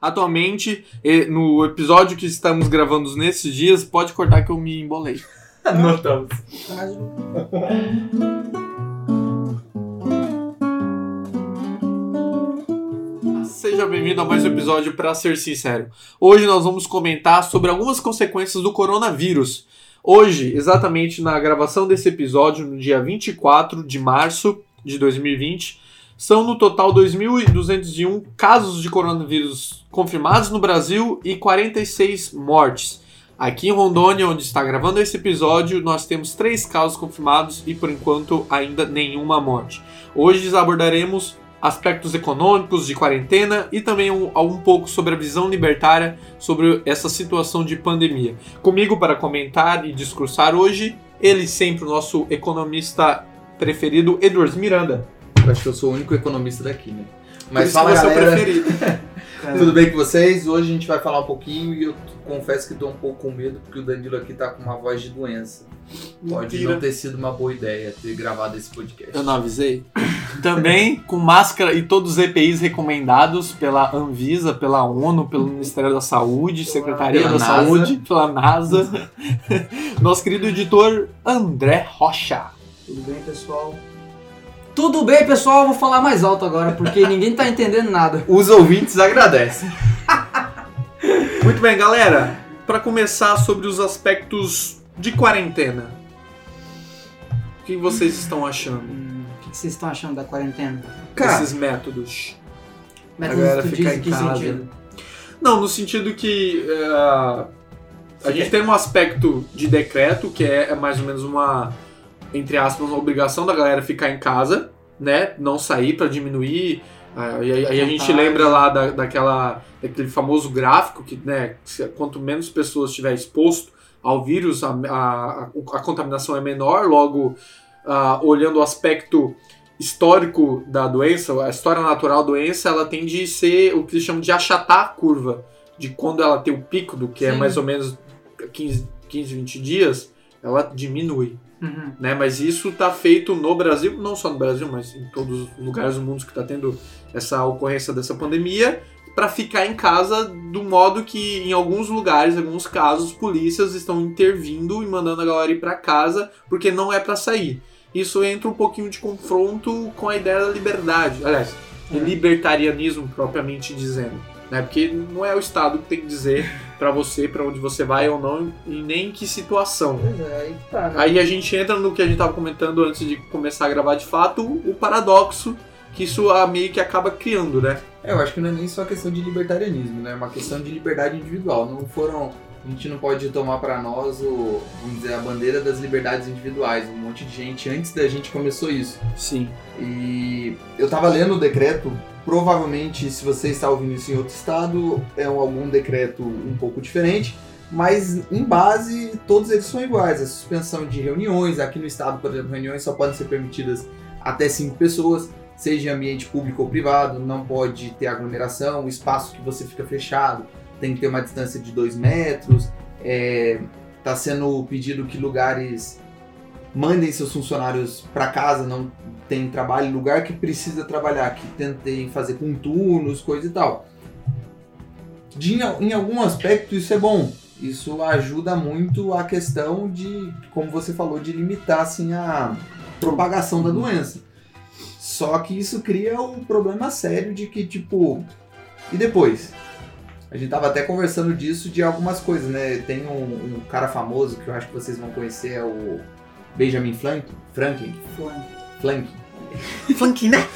Atualmente, no episódio que estamos gravando nesses dias, pode cortar que eu me embolei. Notamos. Seja bem-vindo a mais um episódio para ser sincero. Hoje nós vamos comentar sobre algumas consequências do coronavírus. Hoje, exatamente na gravação desse episódio, no dia 24 de março de 2020, são no total 2.201 casos de coronavírus confirmados no Brasil e 46 mortes. Aqui em Rondônia, onde está gravando esse episódio, nós temos três casos confirmados e por enquanto ainda nenhuma morte. Hoje abordaremos aspectos econômicos de quarentena e também um, um pouco sobre a visão libertária sobre essa situação de pandemia. Comigo para comentar e discursar hoje, ele sempre o nosso economista preferido, Edwards Miranda. Eu acho que eu sou o único economista daqui, né? Mas fala, você é o galera. preferido. Tudo bem com vocês? Hoje a gente vai falar um pouquinho e eu confesso que tô um pouco com medo porque o Danilo aqui tá com uma voz de doença. Pode Mentira. não ter sido uma boa ideia ter gravado esse podcast. Eu não avisei. Também com máscara e todos os EPIs recomendados pela Anvisa, pela ONU, pelo Ministério da Saúde, Secretaria pela da NASA. Saúde, pela NASA. Nosso querido editor André Rocha. Tudo bem, pessoal? Tudo bem, pessoal? Eu vou falar mais alto agora, porque ninguém tá entendendo nada. Os ouvintes agradecem. Muito bem, galera. Para começar sobre os aspectos de quarentena. O que vocês estão achando Hum, o que vocês estão achando da quarentena? Cara, desses métodos? Métodos galera tu ficar em que casa. sentido? Não, no sentido que é, a gente tem um aspecto de decreto que é, é mais ou menos uma, entre aspas, uma obrigação da galera ficar em casa, né? Não sair para diminuir. ah, E aí aí a gente lembra lá da, daquela, daquele famoso gráfico que, né? Quanto menos pessoas estiver exposto ao vírus, a, a, a contaminação é menor. Logo, ah, olhando o aspecto histórico da doença, a história natural da doença, ela tende a ser o que eles chamam de achatar a curva. De quando ela tem o pico, do que é Sim. mais ou menos 15, 15 20 dias, ela diminui. Uhum. Né? Mas isso está feito no Brasil, não só no Brasil, mas em todos os lugares do mundo que está tendo essa ocorrência dessa pandemia, para ficar em casa do modo que, em alguns lugares, em alguns casos, polícias estão intervindo e mandando a galera ir para casa porque não é para sair. Isso entra um pouquinho de confronto com a ideia da liberdade, aliás, de É. libertarianismo propriamente dizendo, né? Porque não é o Estado que tem que dizer para você para onde você vai ou não e nem em que situação. Pois é, aí tá. né? Aí a gente entra no que a gente tava comentando antes de começar a gravar de fato, o paradoxo que isso ah, meio que acaba criando, né? É, eu acho que não é nem só questão de libertarianismo, né? É uma questão de liberdade individual. Não foram. A gente não pode tomar pra nós o, vamos dizer, a bandeira das liberdades individuais. Um monte de gente antes da gente começou isso. Sim. E eu tava lendo o decreto. Provavelmente, se você está ouvindo isso em outro estado, é algum decreto um pouco diferente. Mas em base, todos eles são iguais. A suspensão de reuniões, aqui no estado, por exemplo, reuniões só podem ser permitidas até cinco pessoas, seja em ambiente público ou privado, não pode ter aglomeração, o espaço que você fica fechado tem que ter uma distância de dois metros. Está sendo pedido que lugares mandem seus funcionários para casa, não tem trabalho, lugar que precisa trabalhar, que tentem fazer com turnos, coisa e tal. De, em algum aspecto isso é bom. Isso ajuda muito a questão de, como você falou, de limitar assim a propagação da doença. Só que isso cria um problema sério de que, tipo, e depois? A gente tava até conversando disso de algumas coisas, né? Tem um, um cara famoso que eu acho que vocês vão conhecer, é o Benjamin Franklin. Franklin. Franklin. Funk, né?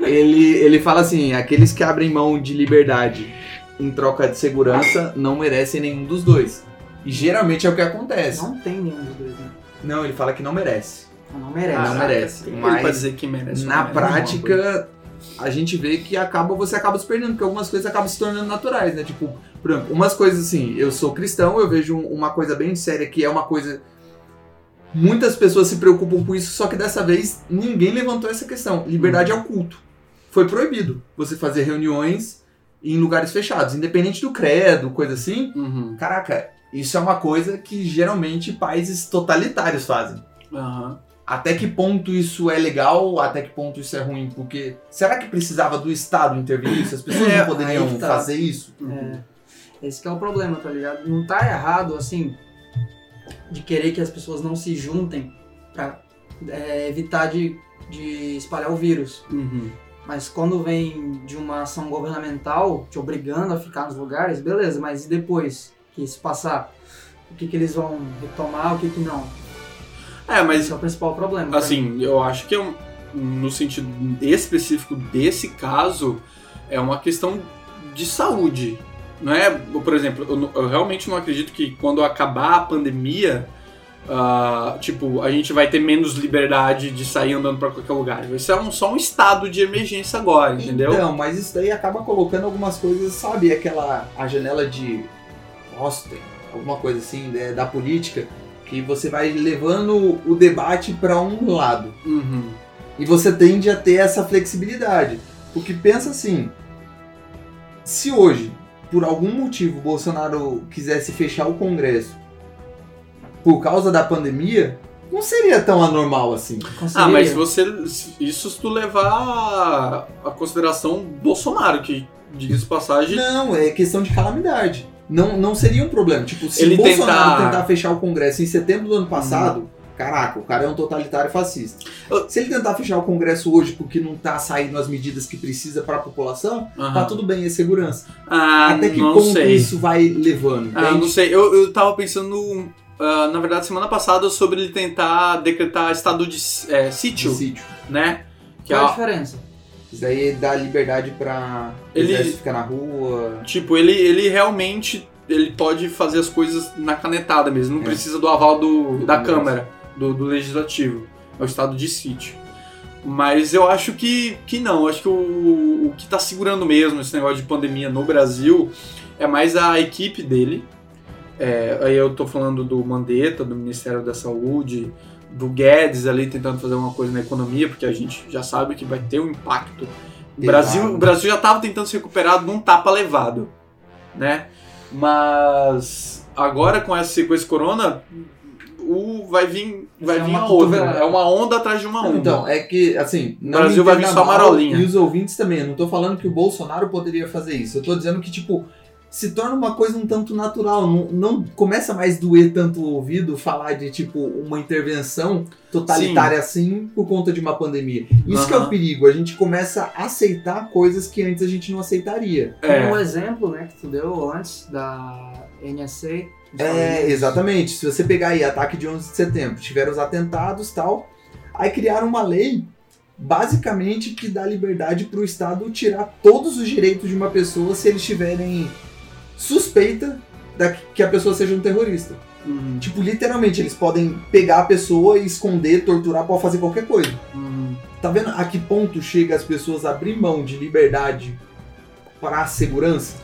Ele, ele fala assim: aqueles que abrem mão de liberdade em troca de segurança não merecem nenhum dos dois. E geralmente é o que acontece. Não tem nenhum dos dois, né? Não, ele fala que não merece. Não merece. Ah, não merece. Mas dizer que merece. Na prática, a gente vê que acaba, você acaba se perdendo, porque algumas coisas acabam se tornando naturais, né? Tipo, por exemplo, umas coisas assim, eu sou cristão, eu vejo uma coisa bem séria que é uma coisa. Muitas pessoas se preocupam com isso, só que dessa vez ninguém levantou essa questão. Liberdade ao culto. Foi proibido você fazer reuniões em lugares fechados, independente do credo, coisa assim. Uhum. Caraca, isso é uma coisa que geralmente países totalitários fazem. Aham. Até que ponto isso é legal, até que ponto isso é ruim? Porque será que precisava do Estado intervir isso? As pessoas É, não poderiam tá. fazer isso? É, esse que é o problema, tá ligado? Não tá errado, assim, de querer que as pessoas não se juntem pra é, evitar de, de espalhar o vírus. Uhum. Mas quando vem de uma ação governamental te obrigando a ficar nos lugares, beleza, mas e depois que isso passar? O que, que eles vão retomar, o que, que não? É, mas Esse é o principal problema. mim. Assim, eu acho que é um- no sentido específico desse caso, é uma questão de saúde. Não é, por exemplo, eu, não- eu realmente não acredito que quando acabar a pandemia, ah, tipo, a gente vai ter menos liberdade de sair andando pra qualquer lugar. Isso é um, só um estado de emergência agora, entendeu? Então, mas isso daí acaba colocando algumas coisas, sabe? Aquela a janela de Austin, alguma coisa assim, né, da política, que você vai levando o debate para um lado. Uhum. E você tende a ter essa flexibilidade. Porque pensa assim, se hoje, por algum motivo, o Bolsonaro quisesse fechar o Congresso por causa da pandemia, não seria tão anormal assim. Ah, mas você. Isso se tu levar a consideração Bolsonaro, que, diga-se de passagem, Não, é questão de calamidade. Não, não seria um problema. Tipo, se Ele o Bolsonaro tentar- tentar fechar o Congresso em setembro do ano passado, caraca, o cara é um totalitário fascista. Eu- Se ele tentar fechar o Congresso hoje porque não tá saindo as medidas que precisa para a população, Aham. tá tudo bem, é segurança. ah, Até que não ponto sei. isso vai levando? Ah, entende? não sei. Eu, eu tava pensando, ah, na verdade, semana passada, sobre ele tentar decretar estado de é, De sítio, sítio. né? Que Qual é a é, diferença? Isso daí dá liberdade pra Ele- ficar na rua. tipo, ele, ele realmente ele pode fazer as coisas na canetada mesmo. Não É. precisa do aval do, Do da Congresso. Câmara, do, do Legislativo. É o estado de sítio. Mas eu acho que, que não. Eu acho que o, o que tá segurando mesmo esse negócio de pandemia no Brasil é mais a equipe dele. É, aí eu tô falando do Mandetta, do Ministério da Saúde, do Guedes ali tentando fazer uma coisa na economia, porque a gente já sabe que vai ter um impacto. O Brasil, o Brasil já tava tentando se recuperar num tapa levado, né? Mas agora com esse, com esse corona, o, vai vir, vai é vir uma outra. É uma onda atrás de uma onda. Então, é que, assim, não Brasil vai vir só marolinha. E os ouvintes também. Eu não tô falando que o Bolsonaro poderia fazer isso. Eu tô dizendo que, tipo, se torna uma coisa um tanto natural. Não, não começa mais doer tanto o ouvido falar de, tipo, uma intervenção totalitária assim por conta de uma pandemia. Isso que é o perigo. A gente começa a aceitar coisas que antes a gente não aceitaria. É. Como um exemplo, né, que tu deu antes da NSA. É, exatamente. Se você pegar aí ataque de 11 de setembro, tiveram os atentados tal, aí criaram uma lei basicamente que dá liberdade para o Estado tirar todos os direitos de uma pessoa se eles tiverem suspeita da que a pessoa seja um terrorista. Uhum, Tipo, literalmente, eles podem pegar a pessoa e esconder, torturar, pode fazer qualquer coisa. uhum. Tá vendo a que ponto chega as pessoas a abrir mão de liberdade para a segurança?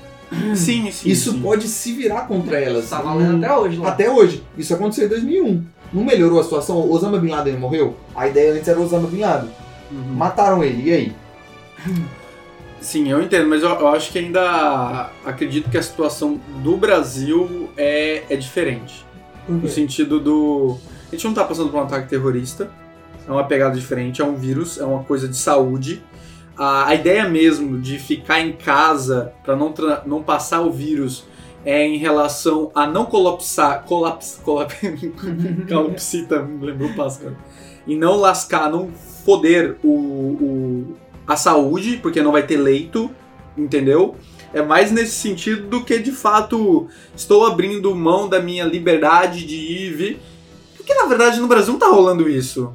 Sim, sim. Isso sim. pode se virar contra elas. Tá valendo até hoje lá. até hoje. Isso aconteceu em 2001. Não melhorou a situação? O Osama Bin Laden morreu? A ideia antes era o Osama Bin Laden. Uhum. Mataram ele, e aí? Sim, eu entendo, mas eu, eu acho que ainda acredito que a situação do Brasil é, é diferente. No sentido do. A gente não tá passando por um ataque terrorista, é uma pegada diferente, é um vírus, é uma coisa de saúde. A, a ideia mesmo de ficar em casa para não, não passar o vírus é em relação a não colapsar. Colaps, colap, calopsita, me lembrou o Pássaro. E não lascar, não foder o, o, a saúde, porque não vai ter leito, entendeu? É mais nesse sentido do que de fato estou abrindo mão da minha liberdade de ir e vir. Porque na verdade no Brasil não tá rolando isso.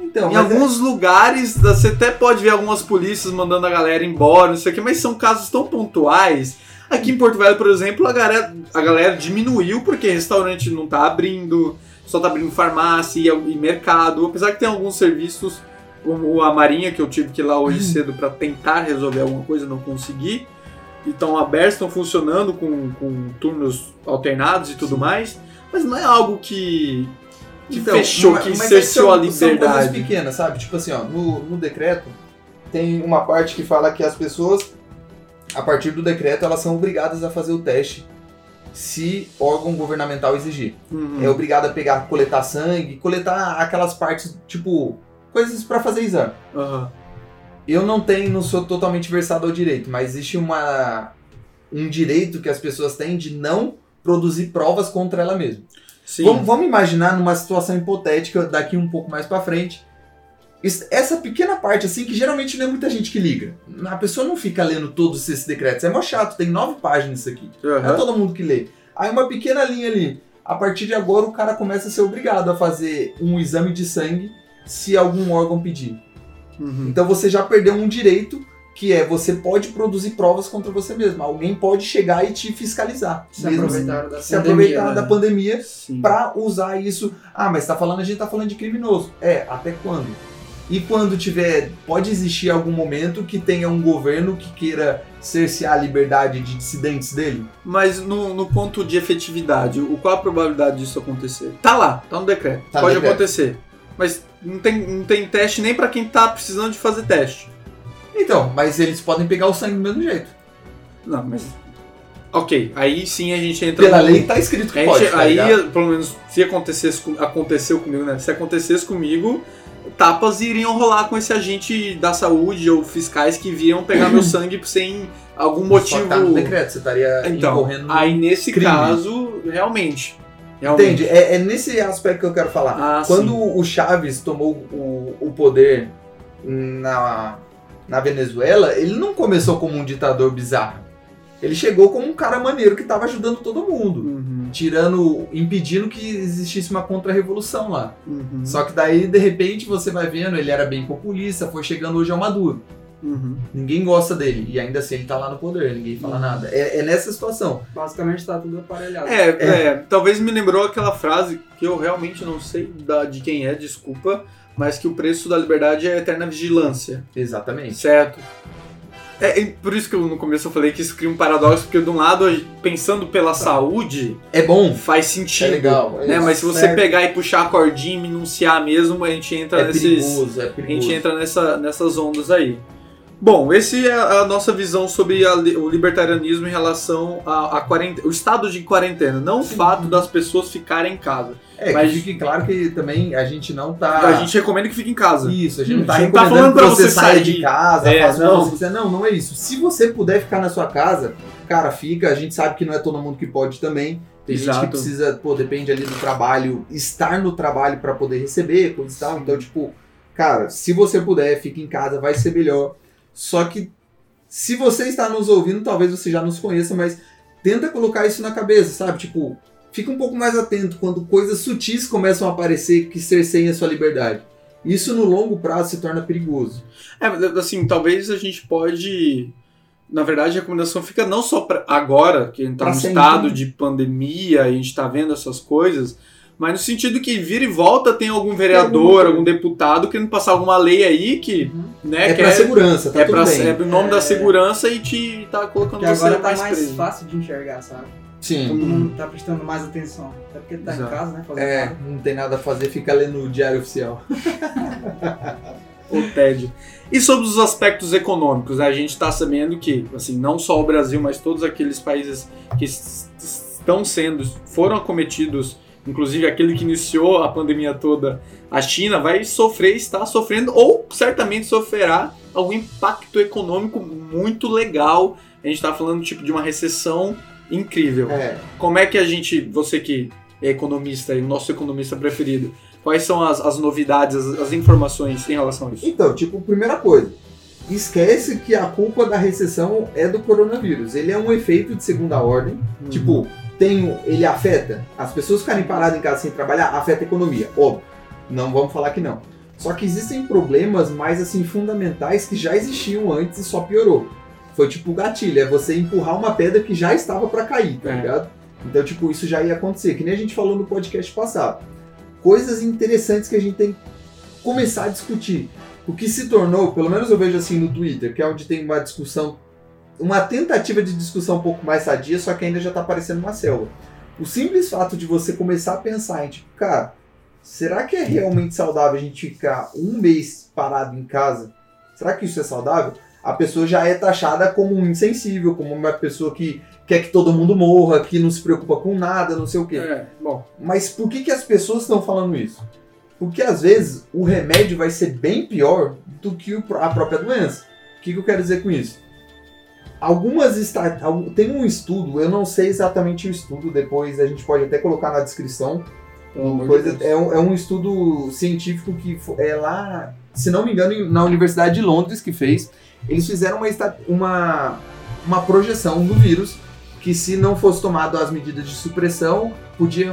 Então, em é- alguns lugares você até pode ver algumas polícias mandando a galera embora, não sei o que, mas são casos tão pontuais. Aqui em Porto Velho, por exemplo, a galera, a galera diminuiu porque restaurante não tá abrindo, só tá abrindo farmácia e, e mercado. Apesar que tem alguns serviços, como a Marinha, que eu tive que ir lá hoje cedo para tentar resolver alguma coisa, não consegui. E estão abertos, estão funcionando com, com turnos alternados e tudo mais. Mas não é algo que, que Então, fechou, mas- que mas cerceou a são- São coisas liberdade. pequenas, sabe? Tipo assim, ó, no, no decreto tem uma parte que fala que as pessoas, a partir do decreto, elas são obrigadas a fazer o teste se órgão governamental exigir. Uhum. É obrigado a pegar, coletar sangue, coletar aquelas partes, tipo, coisas pra fazer exame. Aham. Eu não tenho, não sou totalmente versado ao direito, mas existe uma um direito que as pessoas têm de não produzir provas contra ela mesma. Sim. Vamos, vamos imaginar numa situação hipotética daqui um pouco mais pra frente. Essa pequena parte, assim, que geralmente não é muita gente que liga. A pessoa não fica lendo todos esses decretos. É mó chato, tem nove páginas isso aqui. Não é todo mundo que lê. Aí uma pequena linha ali. A partir de agora o cara começa a ser obrigado a fazer um exame de sangue se algum órgão pedir. Uhum. Então você já perdeu um direito que é você pode produzir provas contra você mesmo. Alguém pode chegar e te fiscalizar. Se mesmo aproveitaram da se pandemia, aproveitar né? da pandemia Sim. pra usar isso. Ah, mas tá falando, a gente tá falando de criminoso. É, até quando? E quando tiver, pode existir algum momento que tenha um governo que queira cercear a liberdade de dissidentes dele? Mas no, no ponto de efetividade, o, qual a probabilidade disso acontecer? Tá lá, tá no decreto. Tá Pode decreto. acontecer. Mas não tem, não tem teste nem pra quem tá precisando de fazer teste. Então, mas eles podem pegar o sangue do mesmo jeito. Não, mas. Ok, aí sim a gente entra Pela no- lei tá escrito que A pode. gente- tá aí, ligado? pelo menos, se acontecesse com, aconteceu comigo, né? Se acontecesse comigo, tapas iriam rolar com esse agente da saúde ou fiscais que viriam pegar meu sangue sem algum Só motivo. que tá no decreto, você estaria Então, incorrendo aí nesse crime. caso, realmente. Realmente. Entende? É, é nesse aspecto que eu quero falar. Ah, Quando sim. o Chaves tomou o, o poder na, na Venezuela, ele não começou como um ditador bizarro. Ele chegou como um cara maneiro que tava ajudando todo mundo. Uhum, Tirando, impedindo que existisse uma contra-revolução lá. uhum, Só que daí, de repente, você vai vendo, ele era bem populista, foi chegando hoje ao Maduro. Uhum. Ninguém gosta dele. E ainda assim ele tá lá no poder, ninguém fala nada. É, é nessa situação. Basicamente tá tudo aparelhado. É, é, talvez me lembrou aquela frase que eu realmente não sei da, de quem é, desculpa, mas que o preço da liberdade é a eterna vigilância. Exatamente. Certo. É, é por isso que eu, no começo eu falei que isso cria um paradoxo, porque de um lado, pensando pela saúde, É bom. faz sentido. É legal. Né? Mas se você Certo. pegar e puxar a cordinha e minunciar mesmo, a gente entra É nesses. perigoso, é A perigoso. gente entra nessa, nessas ondas aí. Bom, esse é a nossa visão sobre a o libertarianismo em relação quarentena, o estado de quarentena, não o fato das pessoas ficarem em casa. É, Mas- que fique claro que também a gente não tá. A gente recomenda que fique em casa. Isso, a gente não tá A gente tá recomendando falando pra você você sair. de casa, É, que não. você. Não, não é isso. Se você puder ficar na sua casa, cara, fica. A gente sabe que não é todo mundo que pode também. Tem gente Exato. que precisa, pô, depende ali do trabalho, estar no trabalho pra poder receber, coisa e tal. Então, tipo, cara, se você puder, fique em casa, vai ser melhor. Só que se você está nos ouvindo, talvez você já nos conheça, mas tenta colocar isso na cabeça, sabe? Tipo, fica um pouco mais atento quando coisas sutis começam a aparecer que cerceiem a sua liberdade. Isso no longo prazo se torna perigoso. É, mas, assim, talvez a gente pode. Na verdade, a recomendação fica não só pra agora, que a gente tá no sempre. estado de pandemia, a gente tá vendo essas coisas, mas no sentido que vira e volta tem algum vereador, um- algum deputado querendo passar alguma lei aí que, né, É, pra segurança, tá é, tudo pra, bem. é em nome da É. segurança e te tá colocando Que você agora tá mais, mais preso. fácil de enxergar, sabe? Sim. Todo mundo tá prestando mais atenção. Até porque tá Exato. em casa, né? É, nada. não tem nada a fazer, fica lendo o diário oficial. o tédio. E sobre os aspectos econômicos, né? a gente está sabendo que, assim, não só o Brasil, mas todos aqueles países que estão sendo, foram acometidos, inclusive aquele que iniciou a pandemia toda, a China, vai sofrer, está sofrendo, ou certamente sofrerá algum impacto econômico muito legal. A gente está falando tipo de uma recessão incrível. É. Como é que a gente, você que é economista e o nosso economista preferido, quais são as, as novidades, as, as informações em relação a isso? Então, tipo, primeira coisa. Esquece que a culpa da recessão é do coronavírus. Ele é um efeito de segunda ordem. Uhum. Tipo, tem, ele afeta. As pessoas ficarem paradas em casa sem trabalhar, afeta a economia. Óbvio. Não vamos falar que não. Só que existem problemas mais assim fundamentais que já existiam antes e só piorou. Foi tipo o gatilho, é você empurrar uma pedra que já estava para cair, tá É. ligado? Então, tipo, isso já ia acontecer, que nem a gente falou no podcast passado. Coisas interessantes que a gente tem que começar a discutir. O que se tornou, pelo menos eu vejo assim no Twitter, que é onde tem uma discussão, uma tentativa de discussão um pouco mais sadia, só que ainda já tá parecendo uma selva. O simples fato de você começar a pensar em, tipo, cara, será que é realmente saudável a gente ficar um mês parado em casa? Será que isso é saudável? a pessoa já é taxada como um insensível, como uma pessoa que quer que todo mundo morra, que não se preocupa com nada, não sei o quê. É, bom. Mas por que, que as pessoas estão falando isso? Porque às vezes o remédio vai ser bem pior do que a própria doença. O que, que eu quero dizer com isso? Algumas tem um estudo, eu não sei exatamente o estudo, depois a gente pode até colocar na descrição. Coisa- é, um, é um estudo científico que é lá, se não me engano, na Universidade de Londres que fez. Eles fizeram uma, uma, uma projeção do vírus que se não fosse tomado as medidas de supressão, podia,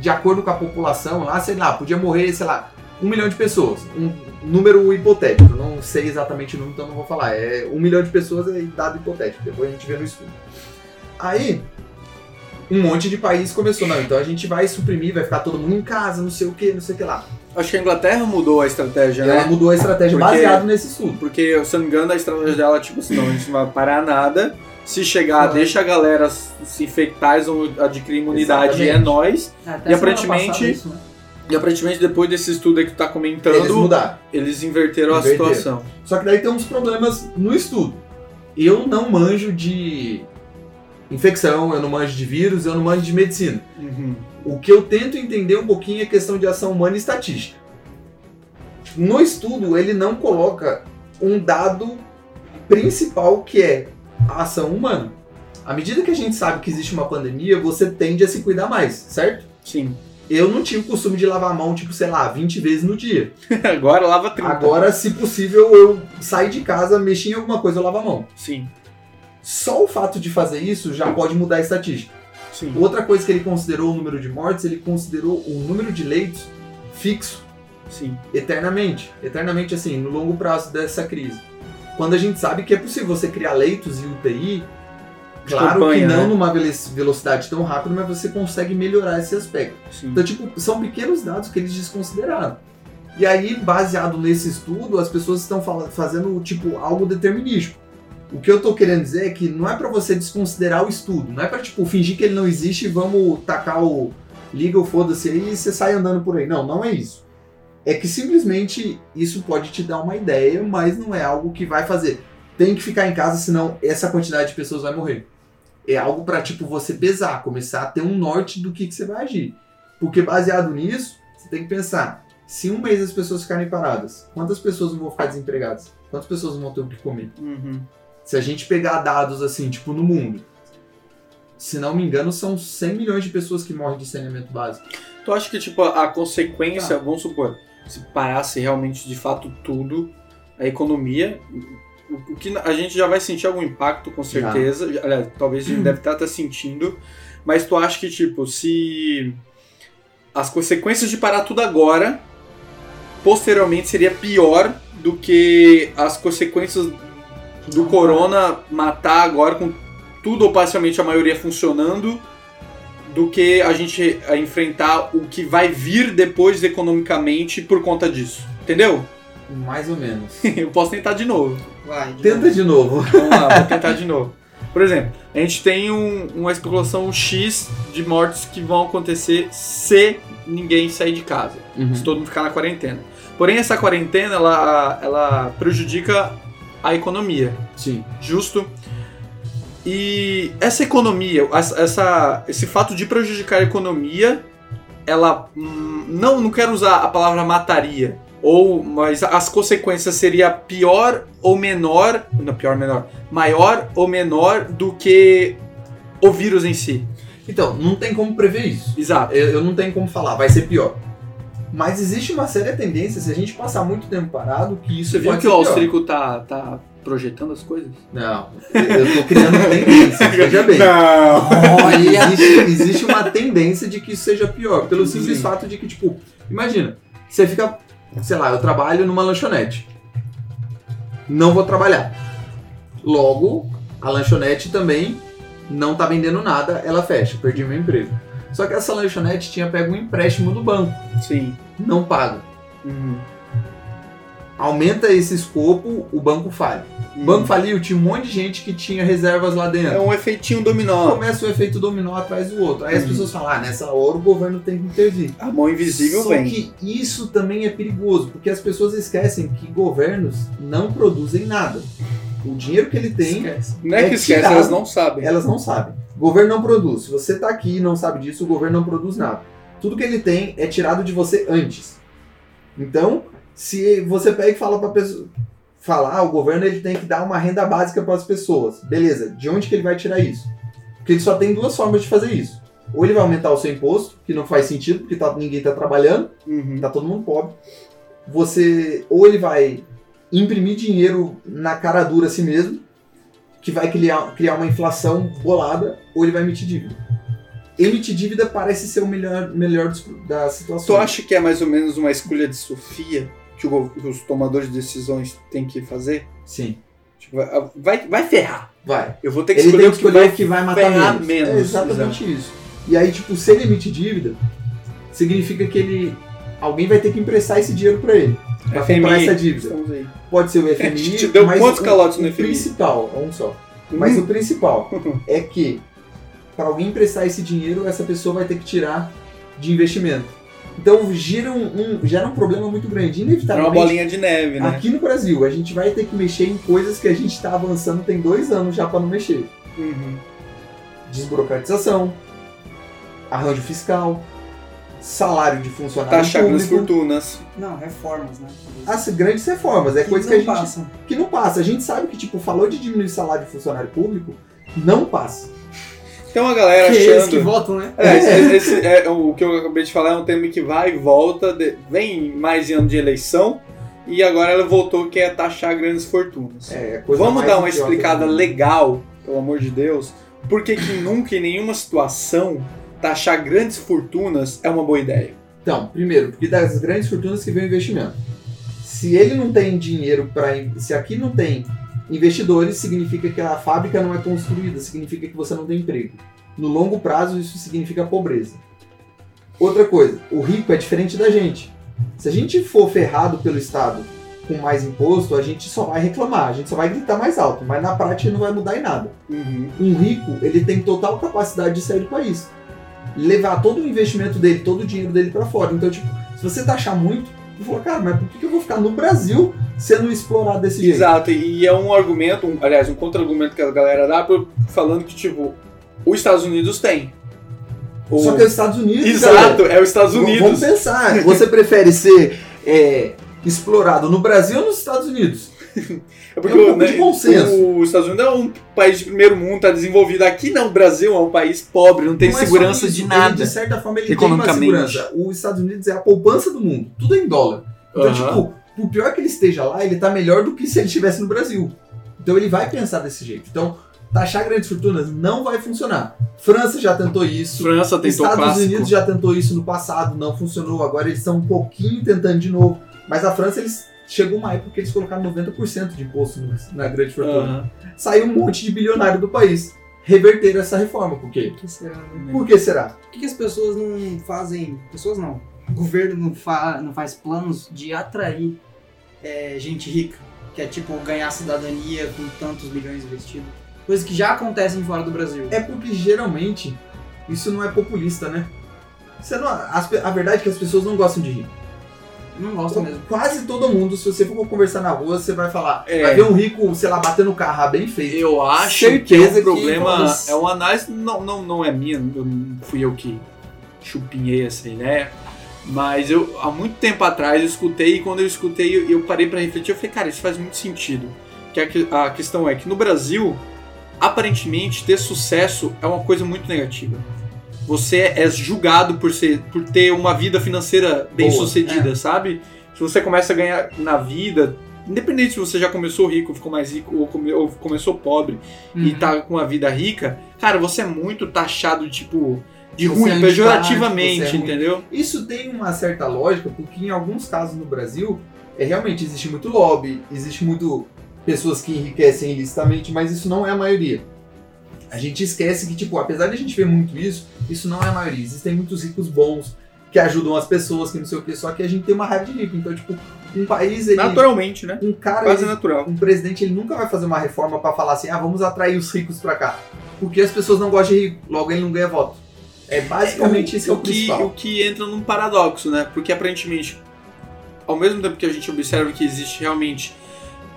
de acordo com a população lá, sei lá, podia morrer, sei lá, um milhão de pessoas. Um número hipotético, não sei exatamente o número, então não vou falar. É um milhão de pessoas é dado hipotético, depois a gente vê no estudo. Aí, um monte de país começou, não, então a gente vai suprimir, vai ficar todo mundo em casa, não sei o que, não sei o que lá. Acho que a Inglaterra mudou a estratégia, E ela né? mudou a estratégia Porque- baseado nesse estudo. Porque, se eu não me engano, a estratégia dela, tipo assim, não, a gente não vai parar nada. Se chegar, deixa a galera se infectar, eles vão adquirir imunidade e é Exatamente. nóis. É, até E aparentemente- isso, né? E aparentemente, depois desse estudo aí que tu tá comentando, Eles eles, mudaram. inverteram a Inverteram. situação. Só que daí tem uns problemas no estudo. Eu não manjo de infecção, eu não manjo de vírus, eu não manjo de medicina. Uhum. O que eu tento entender um pouquinho é questão de ação humana e estatística. No estudo, ele não coloca um dado principal que é a ação humana. À medida que a gente sabe que existe uma pandemia, você tende a se cuidar mais, certo? Sim. Eu não tinha o costume de lavar a mão, tipo, sei lá, 20 vezes no dia. Agora lava 30. Agora, se possível, eu sair de casa, mexer em alguma coisa, eu lavo a mão. Sim. Só o fato de fazer isso já pode mudar a estatística. Sim. Outra coisa que ele considerou o número de mortes, ele considerou o número de leitos fixo Sim. eternamente. Eternamente, assim, no longo prazo dessa crise. Quando a gente sabe que é possível você criar leitos e UTI, claro que não né? numa velo- velocidade tão rápida, mas você consegue melhorar esse aspecto. Sim. Então, tipo, são pequenos dados que eles desconsideraram. E aí, baseado nesse estudo, as pessoas estão fazendo, tipo, algo determinístico. O que eu tô querendo dizer é que não é pra você desconsiderar o estudo, não é pra, tipo, fingir que ele não existe e vamos tacar o liga o foda-se aí e você sai andando por aí. Não, não é isso. É que simplesmente isso pode te dar uma ideia, mas não é algo que vai fazer. Tem que ficar em casa, senão essa quantidade de pessoas vai morrer. É algo pra, tipo, você pesar, começar a ter um norte do que, que você vai agir. Porque baseado nisso, você tem que pensar: se um mês as pessoas ficarem paradas, quantas pessoas não vão ficar desempregadas? Quantas pessoas não vão ter o que comer? Uhum. Se a gente pegar dados assim, tipo, no mundo, se não me engano, são 100 milhões de pessoas que morrem de saneamento básico. Tu acha que, tipo, a consequência, Tá. vamos supor, se parasse realmente de fato tudo, a economia, o, o que a gente já vai sentir algum impacto, com certeza. Já- Aliás, talvez a gente deve estar até sentindo. Mas tu acha que, tipo, se as consequências de parar tudo agora, posteriormente seria pior do que as consequências do corona matar agora com tudo ou parcialmente a maioria funcionando do que a gente enfrentar o que vai vir depois economicamente por conta disso. Entendeu? Mais ou menos. Eu posso tentar de novo. Vai, de Tenta novo. de novo. Vamos lá, vou tentar de novo. Por exemplo, a gente tem um- uma especulação X de mortes que vão acontecer se ninguém sair de casa, se todo mundo ficar na quarentena. Porém, essa quarentena ela, ela prejudica a economia. Sim. Justo. E essa economia, essa, essa- esse fato de prejudicar a economia, ela hum, não, não quero usar a palavra mataria, ou mas as consequências seria pior ou menor, não pior ou menor, maior ou menor do que o vírus em si. Então, não tem como prever isso. Exato. Eu, eu não tenho como falar, vai ser pior. Mas existe uma séria tendência, se a gente passar muito tempo parado, que isso Você viu que o austríaco tá, tá projetando as coisas? Não, eu tô criando tendência, veja bem. Olha! Existe, existe uma tendência de que isso seja pior, pelo simples Sim. fato de que, tipo, imagina, você fica, sei lá, eu trabalho numa lanchonete. Não vou trabalhar. Logo, a lanchonete também não tá vendendo nada, ela fecha, perdi meu emprego. Só que essa lanchonete tinha pego um empréstimo do banco, Sim. não paga. Uhum. Aumenta esse escopo, o banco falha. O banco faliu, tinha um monte de gente que tinha reservas lá dentro. É um efeitinho dominó. Começa o efeito dominó atrás do outro. Aí as Uhum. pessoas falam, ah, nessa hora o governo tem que intervir. A mão invisível Só vem. que isso também é perigoso, porque as pessoas esquecem que governos não produzem nada. O dinheiro que ele tem, Esquece. Não é que é esquece, tirado. elas não sabem. elas não sabem. O governo não produz. Se você tá aqui e não sabe disso, o governo não produz nada. Tudo que ele tem é tirado de você antes. Então, se você pega e fala pra pessoa, fala, ah, o governo ele tem que dar uma renda básica para as pessoas. Beleza, de onde que ele vai tirar isso? Porque ele só tem duas formas de fazer isso. Ou ele vai aumentar o seu imposto, que não faz sentido, porque tá- ninguém tá trabalhando, Uhum. tá todo mundo pobre. Você, ou ele vai imprimir dinheiro na cara dura a si mesmo, que vai criar, criar uma inflação bolada, ou ele vai emitir dívida. Emitir dívida parece ser o melhor, melhor das situações. Tu acha que é mais ou menos uma escolha de Sofia que, o os tomadores de decisões têm que fazer? Sim, Tipo, vai, vai, vai ferrar. vai. Eu vou ter que Ele escolher tem o que escolher vai o que vai matar menos. menos, É exatamente isso. E aí, tipo, se ele emite dívida, significa que ele alguém vai ter que emprestar esse dinheiro pra ele. Pra comprar essa dívida. Pode ser o A FMI. gente deu mas quantos o- calotes no o FMI? principal, é um só. Mas Hum. o principal é que para alguém emprestar esse dinheiro, essa pessoa vai ter que tirar de investimento. Então gira um, um- gera um problema muito grande. É uma Inevitavelmente, bolinha de neve, né? aqui no Brasil, a gente vai ter que mexer em coisas que a gente está avançando tem dois anos já para não mexer. Uhum. Desburocratização, arranjo fiscal, salário de funcionário grandes público. fortunas. Não, reformas, né? As grandes reformas, é coisa que, não a gente passam. que não passa. A gente sabe que, tipo, falou de diminuir o salário de funcionário público, não passa. Tem uma galera Que é eles que achando. votam, né? É, esse- esse- é, o que eu acabei de falar é um tema que vai e volta, de- vem mais em ano de eleição, e agora ela voltou que é taxar grandes fortunas. É, Vamos dar uma explicada legal, pelo amor de Deus, por que que nunca em nenhuma situação taxar grandes fortunas é uma boa ideia. Então, primeiro, porque das grandes fortunas que vem o investimento. Se ele não tem dinheiro para. Se aqui não tem investidores, significa que a fábrica não é construída, significa que você não tem emprego. No longo prazo, isso significa pobreza. Outra coisa, o rico é diferente da gente. Se a gente for ferrado pelo Estado com mais imposto, a gente só vai reclamar, a gente só vai gritar mais alto, mas na prática não vai mudar em nada. Um rico, ele tem total capacidade de sair do país. Levar todo o investimento dele, todo o dinheiro dele pra fora. Então, tipo, se você taxar muito, você fala, cara, mas por que eu vou ficar no Brasil sendo explorado desse jeito? Exato, e é um argumento, um- aliás, um contra-argumento que a galera dá falando que, tipo, os Estados Unidos tem. O- Só que é os Estados Unidos. Exato, galera. é os Estados V- Vamos Unidos. pensar. Você prefere ser é, explorado no Brasil ou nos Estados Unidos? É porque É um o- pouco de bom senso. os Estados Unidos é um país de primeiro mundo, tá desenvolvido. Aqui não, o Brasil é um país pobre, não tem Não é segurança isso, de ele, nada. de certa forma, ele tem uma segurança. Os Estados Unidos é a poupança do mundo. Tudo é em dólar. Então, Aham. tipo, por pior que ele esteja lá, ele tá melhor do que se ele estivesse no Brasil. Então ele vai pensar desse jeito. Então, taxar grandes fortunas não vai funcionar. França já tentou isso. França tentou Estados clássico. Unidos já tentou isso no passado, não funcionou. Agora eles estão um pouquinho tentando de novo. Mas a França, eles chegou uma época que eles colocaram 90% de imposto no- na grande fortuna. Aham. Saiu um monte de bilionário do país. Reverteram essa reforma. Por quê? Por que será, né? Por que será? Por que, que as pessoas não fazem. Pessoas não. O governo não, fa, não faz planos de atrair é, gente rica. Que é tipo ganhar cidadania com tantos milhões investidos. Coisas que já acontecem fora do Brasil. É porque geralmente isso não é populista, né? Você não, as pe- a verdade é que as pessoas não gostam de rir. Não gosto mesmo. Quase todo mundo, se você for conversar na rua, você vai falar. É. Vai ver um rico, sei lá, batendo o carro ah, bem feito. Eu acho Certeza que é que um problema. nós- É uma análise, não, não, não é minha, eu não fui eu que chupinhei essa ideia. Mas eu, há muito tempo atrás, eu escutei e quando eu escutei, eu, eu parei pra refletir. Eu falei, cara, isso faz muito sentido. Que a, que- a questão é que no Brasil, aparentemente, ter sucesso é uma coisa muito negativa. Você é julgado por, ser, por ter uma vida financeira bem sucedida, sabe? Se você começa a ganhar na vida, independente se você já começou rico, ficou mais rico ou, come- ou começou pobre e Uhum. tá com uma vida rica, cara, você é muito taxado, tipo, de Você ruim, é pejorativamente, é ruim. entendeu? Isso tem uma certa lógica, porque em alguns casos no Brasil, é, realmente existe muito lobby, existe muito pessoas que enriquecem ilicitamente, mas isso não é a maioria. A gente esquece que, tipo, apesar de a gente ver muito isso, isso não é a maioria. Existem muitos ricos bons que ajudam as pessoas, que não sei o que, só que a gente tem uma raiva de rico. Então, tipo, Um país, ele, Naturalmente, né? um cara, Quase ele- natural. um presidente, ele nunca vai fazer uma reforma pra falar assim, ah, vamos atrair os ricos pra cá. Porque as pessoas não gostam de rico, logo ele não ganha voto. É basicamente esse é o, o que, principal. o que entra num paradoxo, né? Porque aparentemente, ao mesmo tempo que a gente observa que existe realmente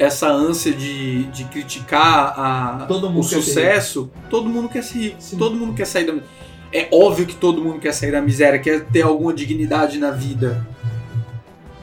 essa ânsia de, de criticar a, Todo mundo o sucesso, todo mundo quer ser rico. Sim. Todo mundo quer sair da É óbvio que todo mundo quer sair da miséria, quer ter alguma dignidade na vida.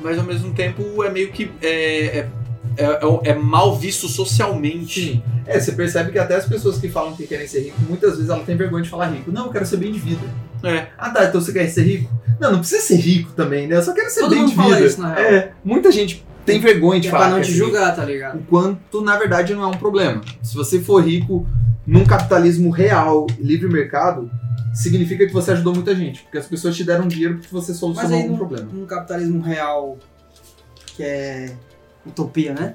Mas ao mesmo tempo é meio que. É, é, é, é mal visto socialmente. Sim. É, você percebe que até as pessoas que falam que querem ser rico, muitas vezes ela tem vergonha de falar rico. Não, eu quero ser bem de vida. É. Ah tá, então você quer ser rico? Não, não precisa ser rico também, né? Eu só quero ser Todo bem mundo de fala vida. isso, na real. É, muita gente tem vergonha de É falar. pra não te é rico. julgar, tá ligado? Enquanto, na verdade, não é um problema. Se você for rico num capitalismo real, livre mercado, significa que você ajudou muita gente. Porque as pessoas te deram dinheiro porque você Mas solucionou aí algum problema. num capitalismo real, que é utopia, né?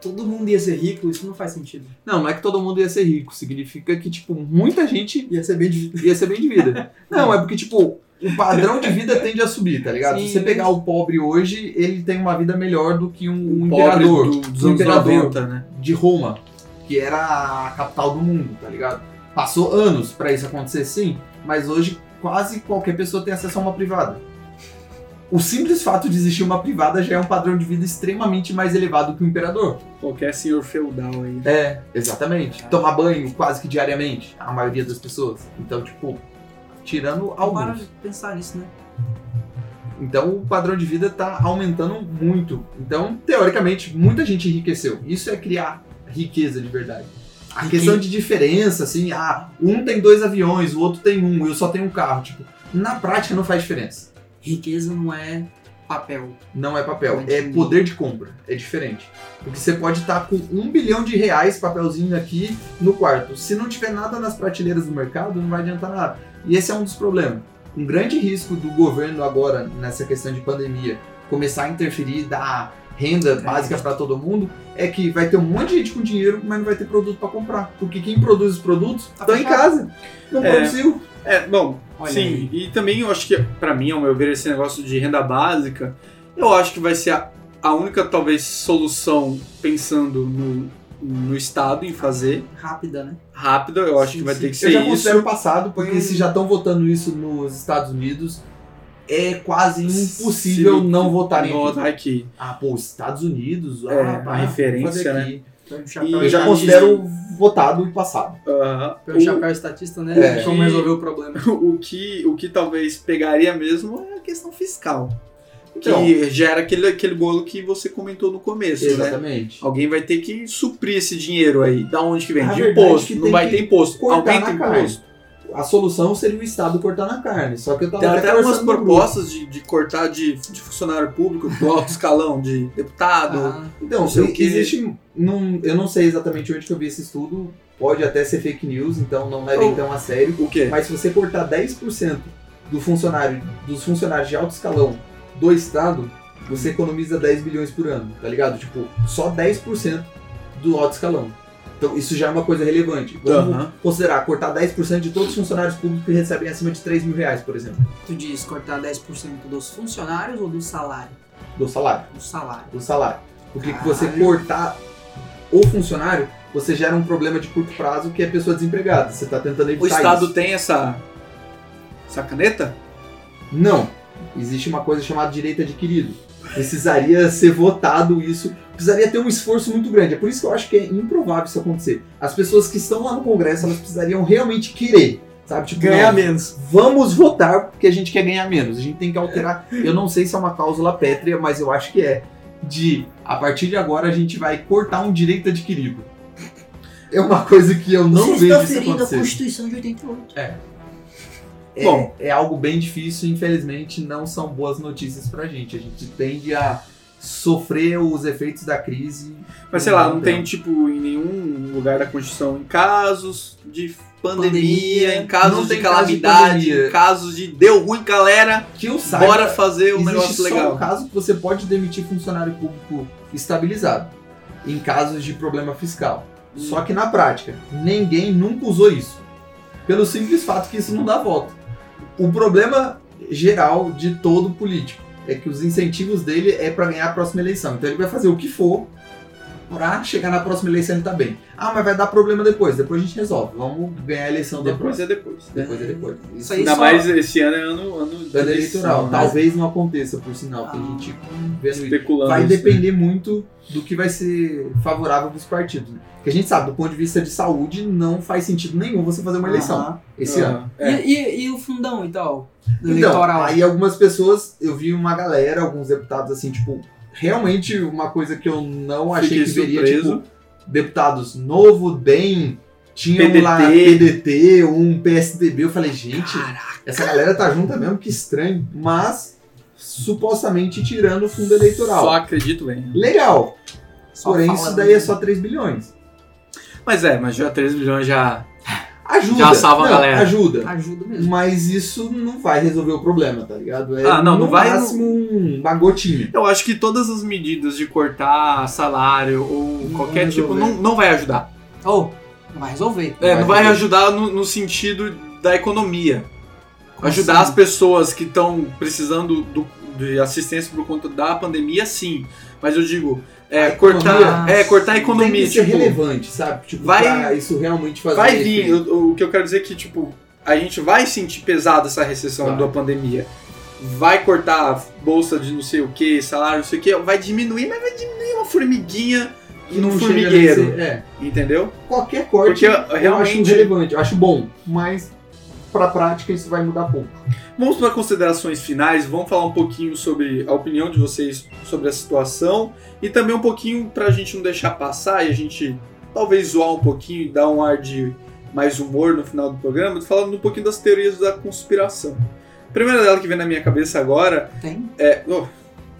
Todo mundo ia ser rico, isso não faz sentido. Não, não é que todo mundo ia ser rico. Significa que, tipo, muita gente Ia ser bem de vida. ia ser bem de vida. Não, é porque, tipo, o padrão de vida tende a subir, tá ligado? Sim, Se você pegar o pobre hoje, ele tem uma vida melhor do que um, O imperador. do- dos um imperador 90, né? de Roma, que era a capital do mundo, tá ligado? Passou anos pra isso acontecer, sim, mas hoje quase qualquer pessoa tem acesso a uma privada. O simples fato de existir uma privada já é um padrão de vida extremamente mais elevado que o imperador. Qualquer senhor feudal aí. É, exatamente. Tomar banho quase que diariamente, a maioria das pessoas. Então, tipo, tirando Para alguns. de pensar nisso, né? Então o padrão de vida tá aumentando muito. Então, teoricamente, muita gente enriqueceu. Isso é criar riqueza de verdade. A Rique- questão de diferença, assim, ah, um tem dois aviões, o outro tem um, eu só tenho um carro. Tipo, na prática não faz diferença. Riqueza não é papel. Não é papel, é entendi. poder de compra. É diferente. Porque você pode estar com um bilhão de reais, papelzinho aqui, no quarto. Se não tiver nada nas prateleiras do mercado, não vai adiantar nada. E esse é um dos problemas. Um grande risco do governo agora, nessa questão de pandemia, começar a interferir, dar renda básica para todo mundo, é que vai ter um monte de gente com dinheiro, mas não vai ter produto para comprar. Porque quem produz os produtos Tá está em fechado. casa. Não É. produziu. É, bom, Olha sim. E também eu acho que, pra mim, ao meu ver, esse negócio de renda básica, eu acho que vai ser a, a única, talvez, solução pensando no, no Estado em fazer Rápida, né? rápida. Eu acho Sim, que vai sim. ter que Eu ser já isso. considero passado, porque se já estão votando isso nos Estados Unidos, é quase impossível Se não votarem não aqui. votar aqui. Ah, pô, Estados Unidos, É, ah, a referência, né? aqui. Põe um E Eu já considero votado e passado. Aham. Põe um chapéu estatista, né? É. Como resolver o problema. o, o que, o que talvez pegaria mesmo é a questão fiscal. Que Então. gera aquele, aquele bolo que você comentou no começo, né? Exatamente. Alguém vai ter que suprir esse dinheiro aí. Da onde que vem? A de é imposto. que não tem vai que ter imposto. o carne. imposto. A solução seria o Estado cortar na carne. Só que eu tava Tem até até algumas propostas de, de cortar de, de funcionário público, do alto escalão, de deputado. Ah. Então, não sei o que- existe. Num, eu não sei exatamente onde que eu vi esse estudo. Pode até ser fake news, então não levem Oh. tão a sério. O quê? Mas se você cortar 10% do funcionário, dos funcionários de alto escalão do Estado, você economiza 10 bilhões por ano, tá ligado? Tipo, só 10% do alto escalão. Então isso já é uma coisa relevante. Vamos Aham. considerar cortar 10% de todos os funcionários públicos que recebem acima de 3 mil reais, por exemplo, tu diz cortar 10% dos funcionários ou do salário? do salário. Do salário. Do salário. Porque que você Caralho. cortar o funcionário, você gera um problema de curto prazo que é a pessoa desempregada. Você está tentando evitar O Estado isso. tem essa. essa caneta? Não. Existe uma coisa chamada direito adquirido. Precisaria ser votado isso. Precisaria ter um esforço muito grande. É por isso que eu acho que é improvável isso acontecer. As pessoas que estão lá no Congresso, elas precisariam realmente querer. Sabe? Tipo, não, menos. vamos votar porque a gente quer ganhar menos. A gente tem que alterar. Eu não sei se é uma cláusula pétrea, mas eu acho que é. De a partir de agora a gente vai cortar um direito adquirido. É uma coisa que eu não Você vejo está isso ferindo a acontecer. Constituição de 88. É, Bom. é algo bem difícil, infelizmente não são boas notícias pra gente. A gente tende a sofrer os efeitos da crise. Mas sei lá, não tem tipo em nenhum lugar da Constituição em casos de pandemia, Pandemia, em casos de tem caso de calamidade, em casos de deu ruim, galera, Que eu saiba, bora fazer um negócio só legal. o caso que você pode demitir funcionário público estabilizado em casos de problema fiscal. Hum. Só que na prática, ninguém nunca usou isso. Pelo simples fato que isso não dá volta. O problema geral de todo político é que os incentivos dele é pra ganhar a próxima eleição. Então ele vai fazer o que for pra chegar na próxima eleição ele tá bem. Ah, mas vai dar problema depois. Depois a gente resolve. Vamos ganhar a eleição Depois próxima. é depois. Depois é depois. Isso aí Ainda só- mais esse ano é ano, ano eleitoral. né? Talvez não aconteça, por sinal. Tem Ah. gente vendo. Especulando. Vai isso, né? depender muito do que vai ser favorável dos partidos. né? Porque a gente sabe, do ponto de vista de saúde, não faz sentido nenhum você fazer uma eleição Aham. esse Ah, ano. é. E, e- e o fundão e tal? Do Então, eleitoral. aí algumas pessoas, eu vi uma galera, alguns deputados assim, tipo, realmente uma coisa que eu não achei Fiquei que surpreso. tipo, deputados novo, DEM, tinha um lá PDT. PDT, um PSDB, eu falei, gente, essa galera tá junta mesmo, que estranho, mas supostamente tirando o fundo eleitoral. Só acredito bem. Legal, Só porém isso daí é mesmo. só 3 bilhões. Mas é, mas já 3 milhões já. Ajuda. Já salva a não, galera. Ajuda. Ajuda mesmo. Mas isso não vai resolver o problema, tá ligado? É Ah, não, não no vai- máximo um- uma gotinha. Eu acho que todas as medidas de cortar salário ou Não qualquer tipo não, não vai ajudar. Ou, não vai resolver. É, vai não vai resolver. ajudar no, no sentido da economia. Como ajudar assim? as pessoas que estão precisando do- de assistência por conta da pandemia, sim. Mas eu digo, é, A cortar, economia é, cortar a Tem economia. que ser tipo, relevante, sabe? Tipo, vai- isso realmente fazer. vai vir. eu- o que eu quero dizer é que, tipo, a gente vai sentir pesado essa recessão Vai. da pandemia. Vai cortar bolsa de não sei o que, salário, não sei o que, vai diminuir, mas vai diminuir uma formiguinha Que formigueiro. ser- É. Entendeu? Qualquer corte Porque eu acho realmente. relevante, eu acho bom, mas pra prática isso vai mudar pouco. Vamos para considerações finais, vamos falar um pouquinho sobre a opinião de vocês sobre a situação e também um pouquinho para a gente não deixar passar e a gente talvez zoar um pouquinho e dar um ar de mais humor no final do programa, falando um pouquinho das teorias da conspiração. A primeira dela que vem na minha cabeça agora Tem? é. Oh,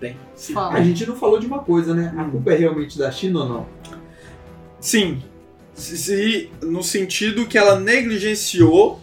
tem. Sim. Fala. A gente não falou de uma coisa, né? A Hum. culpa é realmente da China ou não? Sim. Se, se- no sentido que ela negligenciou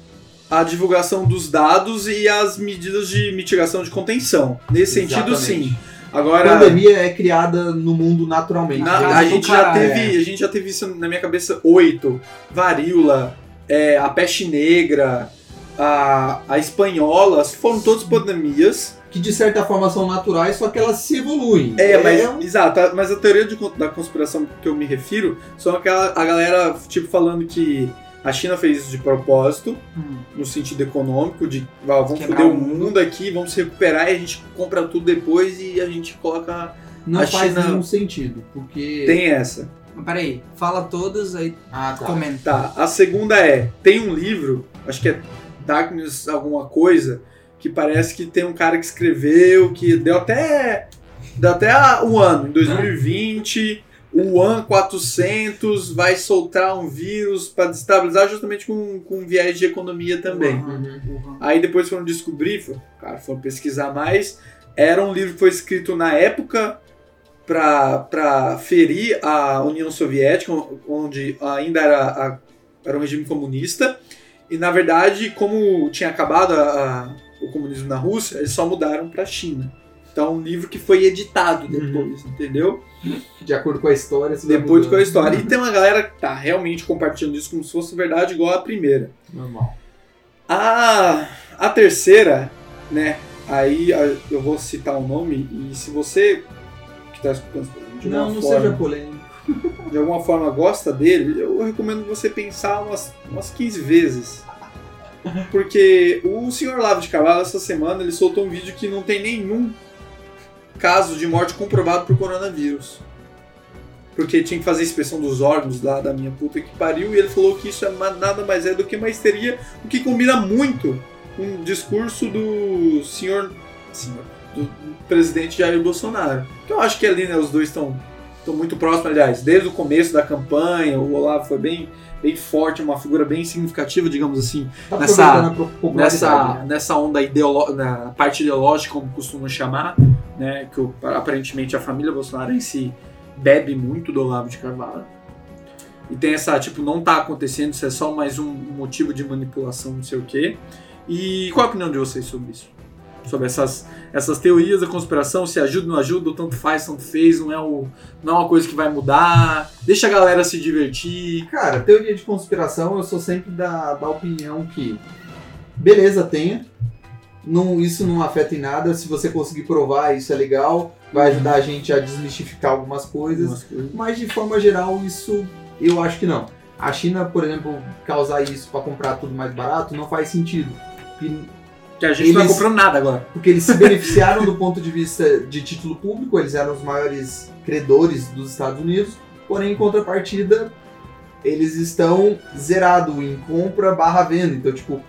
a divulgação dos dados e as medidas de mitigação de contenção. Nesse sentido, Exatamente. sim. A Agora. pandemia é criada no mundo naturalmente. Na- a, gente já teve, a gente já teve isso na minha cabeça oito. Varíola, é, a peste negra, a, a espanhola, foram todas pandemias. que de certa forma são naturais, só que elas se evoluem. É, mas, um- exato, a- mas a teoria de da conspiração que eu me refiro são aquela a galera, tipo, falando que a China fez isso de propósito, Hum. no sentido econômico, de ah, vamos Quebrar foder o mundo. mundo aqui, vamos se recuperar e a gente compra tudo depois e a gente coloca. não a faz China- nenhum sentido, porque... Tem essa. Mas peraí, fala todas aí Ah, tá. comenta. Tá, a segunda é, tem um livro, acho que é Darkness alguma coisa, que parece que tem um cara que escreveu, que deu até deu até o ano, em 2020, o AN 400 vai soltar um vírus para destabilizar justamente com, com viés de economia também. Uhum. Uhum. Aí depois foram descobrir, foram, cara, foram pesquisar mais. Era um livro que foi escrito na época para ferir a União Soviética, onde ainda era, a- era um regime comunista. E na verdade, como tinha acabado a- a- o comunismo na Rússia, eles só mudaram para a China. Então, um livro que foi editado depois, entendeu? De acordo com a história, Depois com a história. E tem uma galera que tá realmente compartilhando isso como se fosse verdade, igual a primeira. Normal. A, a terceira, né? Aí eu vou citar o nome e se você que está escutando de alguma, Não, não forma, seja polêmico. de alguma forma gosta dele, eu recomendo você pensar umas, umas 15 vezes. Porque o senhor Lavo de Cavalo, essa semana, ele soltou um vídeo que não tem nenhum caso de morte comprovado por coronavírus. Porque tinha que fazer a inspeção dos órgãos lá da minha puta que pariu, e ele falou que isso é nada mais é do que uma histeria, o que combina muito com o discurso do senhor, senhor do presidente Jair Bolsonaro. Que eu acho que ali, né, os dois estão estão muito próximos, aliás, desde o começo da campanha, o Olavo foi bem, bem forte, uma figura bem significativa, digamos assim, Tá Nessa- popularidade, nessa, né? nessa onda ideolo na parte ideológica, como costumam chamar, né, que aparentemente a família Bolsonaro em si bebe muito do Olavo de Carvalho. E tem essa, tipo, não tá acontecendo, isso é só mais um motivo de manipulação, não sei o quê. E qual a opinião de vocês sobre isso? Sobre essas, essas teorias da conspiração, se ajuda ou não ajuda, ou tanto faz, tanto fez, não é, o, não é uma coisa que vai mudar, deixa a galera se divertir. Cara, teoria de conspiração, eu sou sempre da, da opinião que beleza tenha, não, isso não afeta em nada. Se você conseguir provar, isso é legal. Vai ajudar a gente a desmistificar algumas coisas. Mas de forma geral, isso eu acho que não. A China, por exemplo, causar isso para comprar tudo mais barato não faz sentido. E- Que a gente não tá Eles- comprando nada agora. Porque eles se beneficiaram do ponto de vista de título público, eles eram os maiores credores dos Estados Unidos, porém, em contrapartida, eles estão zerados em compra barra venda. Então, tipo,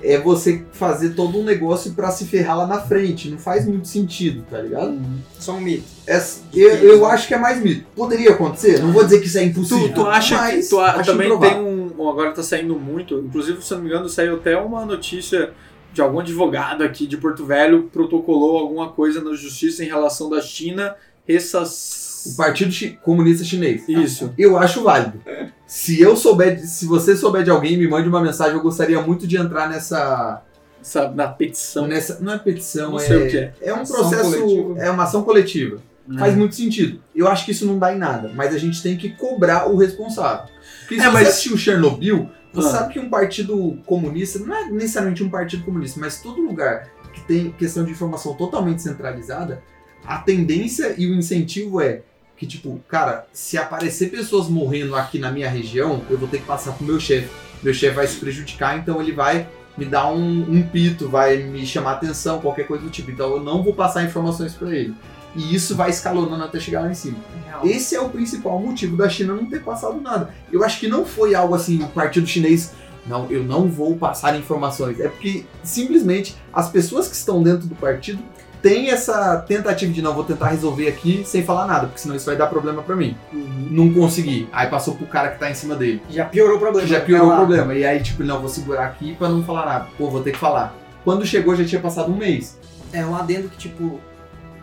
é você fazer todo um negócio para se ferrar lá na frente. Não faz muito sentido, tá ligado? Só um mito. É- eu, eu acho que é mais mito. Poderia acontecer? Não vou dizer que isso é impossível. Tu, tu acha que mas tu a- acho também improvável. tem um. Agora tá saindo muito. Inclusive, se eu não me engano, saiu até uma notícia de algum advogado aqui de Porto Velho protocolou alguma coisa na justiça em relação da China O essas. Partido Chi- Comunista Chinês. Isso. Eu acho válido. Se eu souber, se você souber de alguém, me mande uma mensagem. Eu gostaria muito de entrar nessa, Essa, na petição. nessa não é petição, Não é, sei o que é. é um Ação processo, coletiva. é uma ação coletiva. Né? Faz muito sentido. Eu acho que isso não dá em nada, mas a gente tem que cobrar o responsável. Porque se É, você mas- assistiu Chernobyl, você Ah. sabe que um partido comunista, não é necessariamente um partido comunista, mas todo lugar que tem questão de informação totalmente centralizada, a tendência e o incentivo é que, tipo, cara, se aparecer pessoas morrendo aqui na minha região, eu vou ter que passar pro meu chefe. Meu chefe vai se prejudicar, então ele vai me dar um, um pito, vai me chamar atenção, qualquer coisa do tipo. Então eu não vou passar informações pra ele. E isso vai escalonando até chegar lá em cima. Real. Esse é o principal motivo da China não ter passado nada. Eu acho que não foi algo assim, o partido chinês, não, eu não vou passar informações. É porque simplesmente as pessoas que estão dentro do partido têm essa tentativa de não, vou tentar resolver aqui sem falar nada, porque senão isso vai dar problema pra mim. Uhum. Não consegui. Aí passou pro cara que tá em cima dele. Já piorou o problema. Já piorou Tá o problema. E aí, tipo, não, vou segurar aqui pra não falar nada. Pô, vou ter que falar. Quando chegou, já tinha passado um mês. É um adendo que, tipo,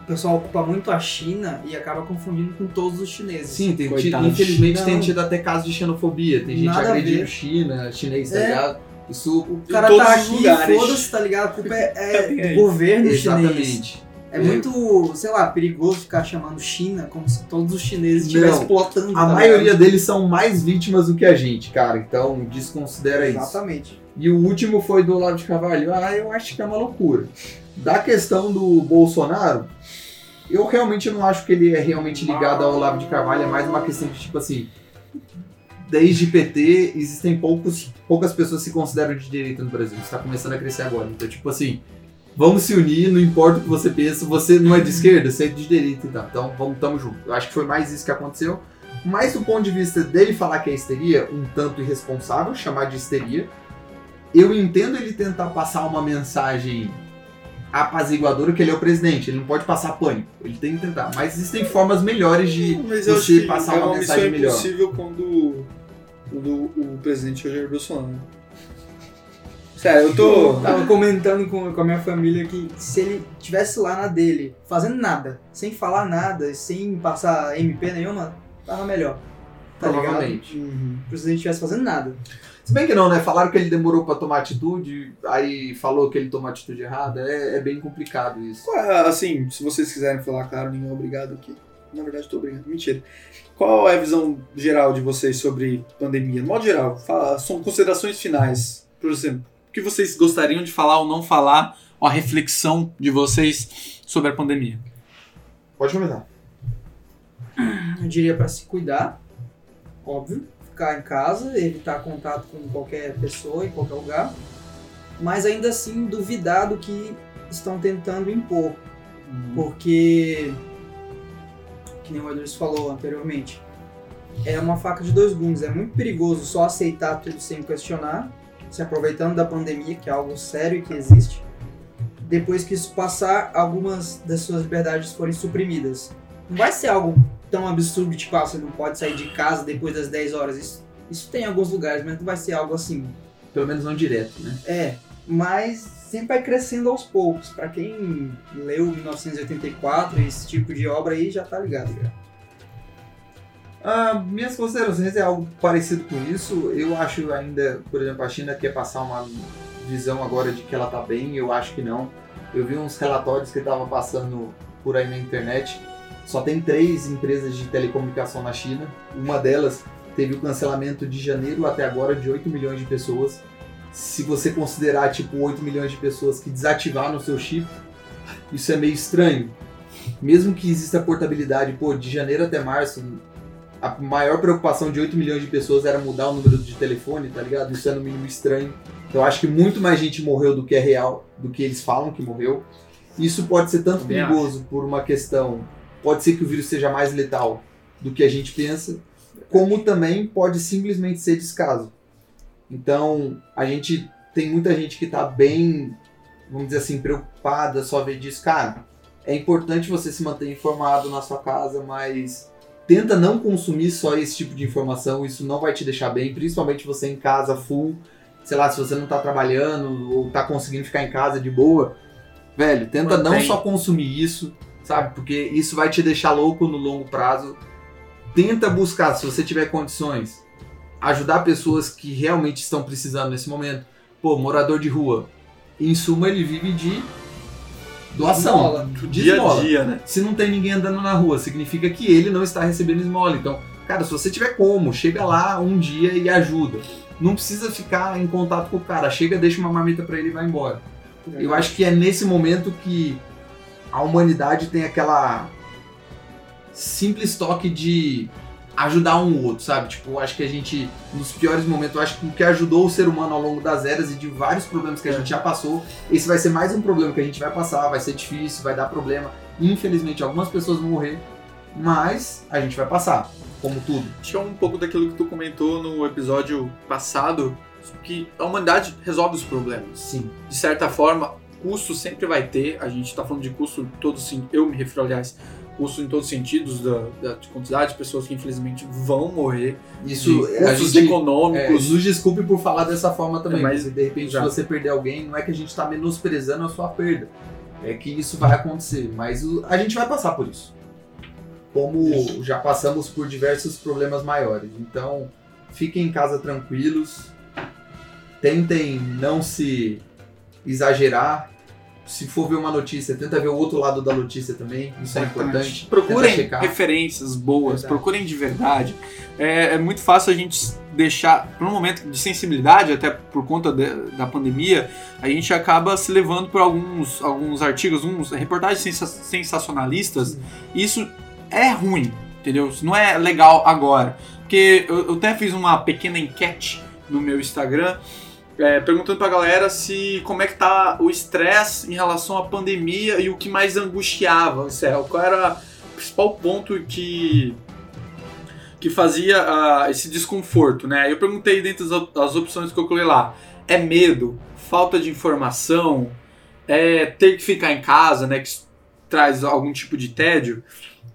pessoal ocupa muito a China e acaba confundindo com todos os chineses. Sim, tem, Coitado. infelizmente tem tido até casos de xenofobia. Tem gente agredindo. China, chinês, tá É. ligado? Isso. O cara todos tá os aqui, lugares. foda-se, tá ligado? A culpa é, é Tá do governo chinês. Exatamente. É É. muito, sei lá, perigoso ficar chamando China como se todos os chineses estivessem plotando. A tá maioria ligado? deles são mais vítimas do que a gente, cara. Então, desconsidera isso. Exatamente. E o último foi do Olavo de Carvalho. Ah, eu acho que é uma loucura. Da questão do Bolsonaro, eu realmente não acho que ele é realmente ligado ao Olavo de Carvalho. É mais uma questão de tipo assim. Desde PT, existem poucos, poucas pessoas que se consideram de direita no Brasil. Está começando a crescer agora. Então, tipo assim, vamos se unir, não importa o que você pensa. Você não é de esquerda, você é de direita então. Então, vamos, tamo junto. Eu acho que foi mais isso que aconteceu. Mas do ponto de vista dele falar que é histeria, um tanto irresponsável, chamar de histeria. Eu entendo ele tentar passar uma mensagem apaziguadora, que ele é o presidente, ele não pode passar pânico, ele tem que tentar. Mas existem formas melhores de. Mas eu acho você que passar é uma mensagem melhor. impossível quando, quando o presidente é o Jair Bolsonaro. Sério, eu tô. Tava comentando com, com a minha família que se ele tivesse lá na dele, fazendo nada, sem falar nada, sem passar MP nenhuma, tava melhor. Tá ligado? Provavelmente. Uhum. Se o presidente estivesse fazendo nada. Se bem que não, né? Falaram que ele demorou pra tomar atitude, aí falou que ele tomou atitude errada. É, é bem complicado isso. É, assim, se vocês quiserem falar, claro, ninguém é obrigado aqui. Na verdade, tô obrigado. Mentira. Qual é a visão geral de vocês sobre pandemia? No modo geral, fala, são considerações finais. Por exemplo, o que vocês gostariam de falar ou não falar, ou a reflexão de vocês sobre a pandemia? Pode começar. Eu diria pra se cuidar, óbvio, ficar em casa, evitar contato com qualquer pessoa em qualquer lugar, mas ainda assim duvidar do que estão tentando impor, porque, que nem o Edwards falou anteriormente, é uma faca de dois gumes, é muito perigoso só aceitar tudo sem questionar, se aproveitando da pandemia, que é algo sério e que existe, depois que isso passar, algumas das suas liberdades forem suprimidas. Não vai ser algo tão absurdo, tipo, ah, você não pode sair de casa depois das 10 horas. Isso, isso tem em alguns lugares, mas não vai ser algo assim. Pelo menos não direto, né? É, mas sempre vai crescendo aos poucos. Pra quem leu 1984, esse tipo de obra aí, já tá ligado. Já. Ah, minhas considerações é algo parecido com isso. Eu acho ainda, por exemplo, a China quer passar uma visão agora de que ela tá bem, eu acho que não. Eu vi uns relatórios que estavam passando por aí na internet. Só tem três empresas de telecomunicação na China. Uma delas teve o cancelamento de janeiro até agora de 8 milhões de pessoas. se você considerar tipo 8 milhões de pessoas que desativaram o seu chip, isso é meio estranho. Mesmo que exista portabilidade, pô, de janeiro até março, a maior preocupação de 8 milhões de pessoas era mudar o número de telefone, tá ligado? Isso é no mínimo estranho. Então eu acho que muito mais gente morreu do que é real, do que eles falam que morreu. Isso pode ser tanto perigoso por uma questão. Pode ser que o vírus seja mais letal do que a gente pensa, como também pode simplesmente ser descaso. Então a gente tem muita gente que tá bem, vamos dizer assim, preocupada só ver disso. Cara, é importante você se manter informado na sua casa, mas tenta não consumir só esse tipo de informação, isso não vai te deixar bem, principalmente você em casa full, sei lá, se você não tá trabalhando ou tá conseguindo ficar em casa de boa, velho, tenta não Mantém. só consumir isso, sabe? Porque isso vai te deixar louco no longo prazo. Tenta buscar, se você tiver condições, ajudar pessoas que realmente estão precisando nesse momento. Pô, morador de rua, em suma ele vive de doação, Esmola. de Dia a esmola. dia, né? Se não tem ninguém andando na rua, significa que ele não está recebendo esmola. Então, cara, se você tiver como, chega lá um dia e ajuda. Não precisa ficar em contato com o cara. Chega, deixa uma marmita pra ele e vai embora. Eu acho que é nesse momento que a humanidade tem aquela simples toque de ajudar um outro, sabe? Tipo, acho que a gente, nos piores momentos, acho que o que ajudou o ser humano ao longo das eras e de vários problemas que a gente já passou, esse vai ser mais um problema que a gente vai passar, vai ser difícil, vai dar problema. Infelizmente, algumas pessoas vão morrer, mas a gente vai passar, como tudo. Acho que é um pouco daquilo que tu comentou no episódio passado, que a humanidade resolve os problemas. Sim. De certa forma, custo sempre vai ter. A gente tá falando de custo em todos sim, eu me refiro, aliás, custo em todos os sentidos da, da de quantidade de pessoas que infelizmente vão morrer, Isso de custos gente, é, econômicos. nos desculpe por falar dessa forma também, É, mas- de repente se Exato. você perder alguém, não é que a gente tá menosprezando a sua perda. É que isso vai acontecer, mas o- a gente vai passar por isso. Como já passamos por diversos problemas maiores. Então, fiquem em casa tranquilos. Tentem não se exagerar. Se for ver uma notícia, tenta ver o outro lado da notícia também. Isso é importante. Procurem referências boas, Verdade. procurem de verdade. É, é muito fácil a gente deixar, por um momento de sensibilidade, até por conta de- da pandemia, a gente acaba se levando por alguns, alguns artigos, uns reportagens sensa- sensacionalistas. E isso é ruim, entendeu? Isso não é legal agora. Porque eu, eu até fiz uma pequena enquete no meu Instagram. É, perguntando pra galera se como é que tá o estresse em relação à pandemia e o que mais angustiava o céu. Qual era o principal ponto que que fazia ah, esse desconforto, né? Eu perguntei dentre as, op- opções que eu coloquei lá, é medo, falta de informação, é ter que ficar em casa, né? Que traz algum tipo de tédio.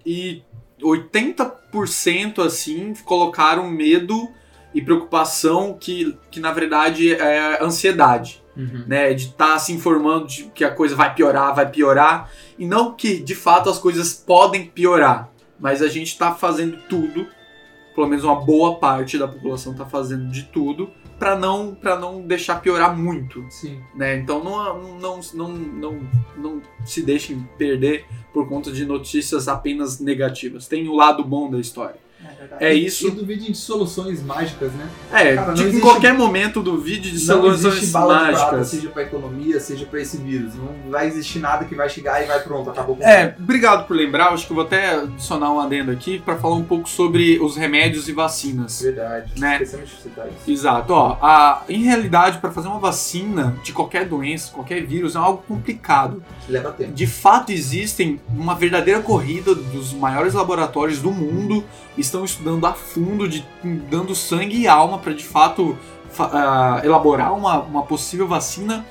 E 80% assim colocaram medo e preocupação que, que na verdade é ansiedade Uhum. né, de estar se informando de que a coisa vai piorar, vai piorar, e não que de fato as coisas podem piorar, mas a gente está fazendo tudo, pelo menos uma boa parte da população está fazendo de tudo para não para não deixar piorar muito, Sim. né? Então não não não não não se deixem perder por conta de notícias apenas negativas. Tem o lado bom da história. É. É E isso. duvidem de soluções mágicas, né? É, Cara, tipo, em existe- qualquer momento do vídeo de não soluções bala de prata, mágicas. seja pra economia, seja pra esse vírus. Não vai existir nada que vai chegar e vai pronto, acabou com É, obrigado por lembrar. Acho que eu vou até adicionar um adendo aqui para falar um pouco sobre os remédios e vacinas. Verdade. Né? Citar isso. Exato. Ó, a, em realidade, para fazer uma vacina de qualquer doença, qualquer vírus, é algo complicado. Leva tempo. De fato, existem uma verdadeira corrida dos maiores laboratórios do mundo, estão estudando a fundo, de, dando sangue e alma para de fato fa- ah, elaborar uma, uma possível vacina,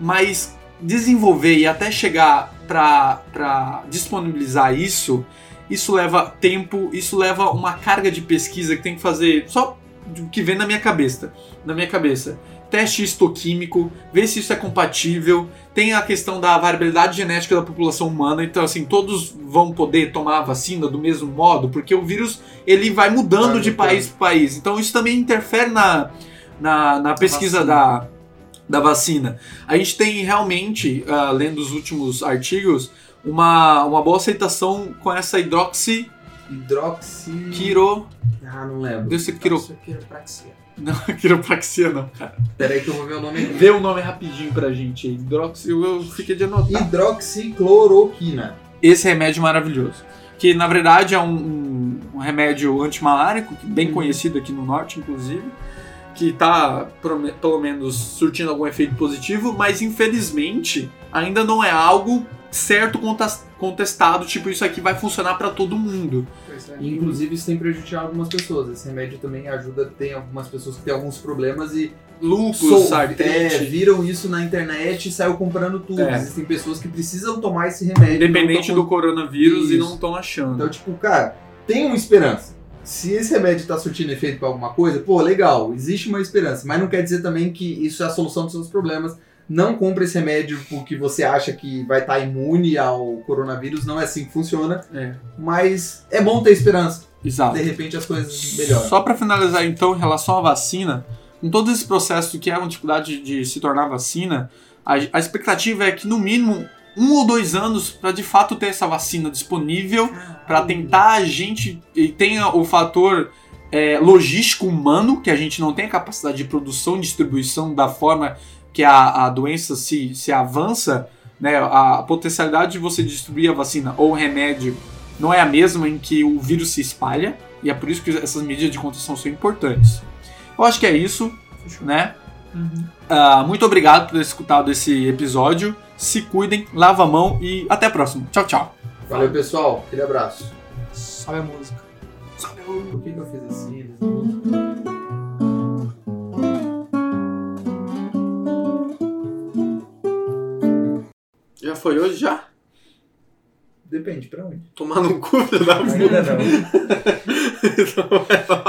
mas desenvolver e até chegar para disponibilizar isso, isso leva tempo, isso leva uma carga de pesquisa que tem que fazer só do que vem na minha cabeça, na minha cabeça. Teste histoquímico, ver se isso é compatível, tem a questão da variabilidade genética da população humana, então assim, todos vão poder tomar a vacina do mesmo modo, porque o vírus ele vai mudando Vai de país para país. Então isso também interfere na, na, na pesquisa vacina. da, da vacina. A gente tem realmente, ah, lendo os últimos artigos, uma, uma boa aceitação com essa hidroxi Hidroxi. quiro, Ah, não lembro. desse quiro, Quiropraxia. Não, quiropraxia não, cara. Pera aí que eu vou ver o nome. Vê o nome rapidinho pra gente aí. Hidroxil, eu fiquei de anotar. Hidroxicloroquina. Esse remédio maravilhoso. Que na verdade é um, um, um remédio antimalárico, bem conhecido aqui no norte, inclusive. Que tá pelo menos surtindo algum efeito positivo, mas infelizmente ainda não é algo certo contestado, tipo, isso aqui vai funcionar pra todo mundo. E, Inclusive, isso tem prejudicado algumas pessoas. Esse remédio também ajuda, tem algumas pessoas que têm alguns problemas e Sol- artrite. é, viram isso na internet e saiu comprando tudo. É. Existem pessoas que precisam tomar esse remédio. Independente não do coronavírus e Isso. não estão achando. Então, tipo, cara, tem uma esperança. Se esse remédio tá surtindo efeito pra alguma coisa, pô, legal, existe uma esperança. Mas não quer dizer também que isso é a solução dos seus problemas. Não compre esse remédio porque você acha que vai estar imune ao coronavírus. Não é assim que funciona. É. Mas é bom ter esperança. Exato. De repente as coisas melhoram. Só para finalizar, então, em relação à vacina, com todo esse processo que é uma dificuldade de se tornar vacina, a, a expectativa é que, no mínimo, um ou dois anos para de fato ter essa vacina disponível, para tentar a gente e tenha o fator é, logístico humano, que a gente não tem a capacidade de produção e distribuição da forma que a, a doença se, se avança, né, a potencialidade de você distribuir a vacina ou o remédio não é a mesma em que o vírus se espalha, e é por isso que essas medidas de contenção são importantes. Eu acho que é isso, né? Ah, muito obrigado por ter escutado esse episódio. Se cuidem, lava a mão e até a próxima. Tchau, tchau. Valeu, pessoal. Aquele abraço. Sobe a música. Por que, que eu fiz assim? Já foi hoje já? Depende, pra onde? Tomar no cu, filho da Ainda não. puta.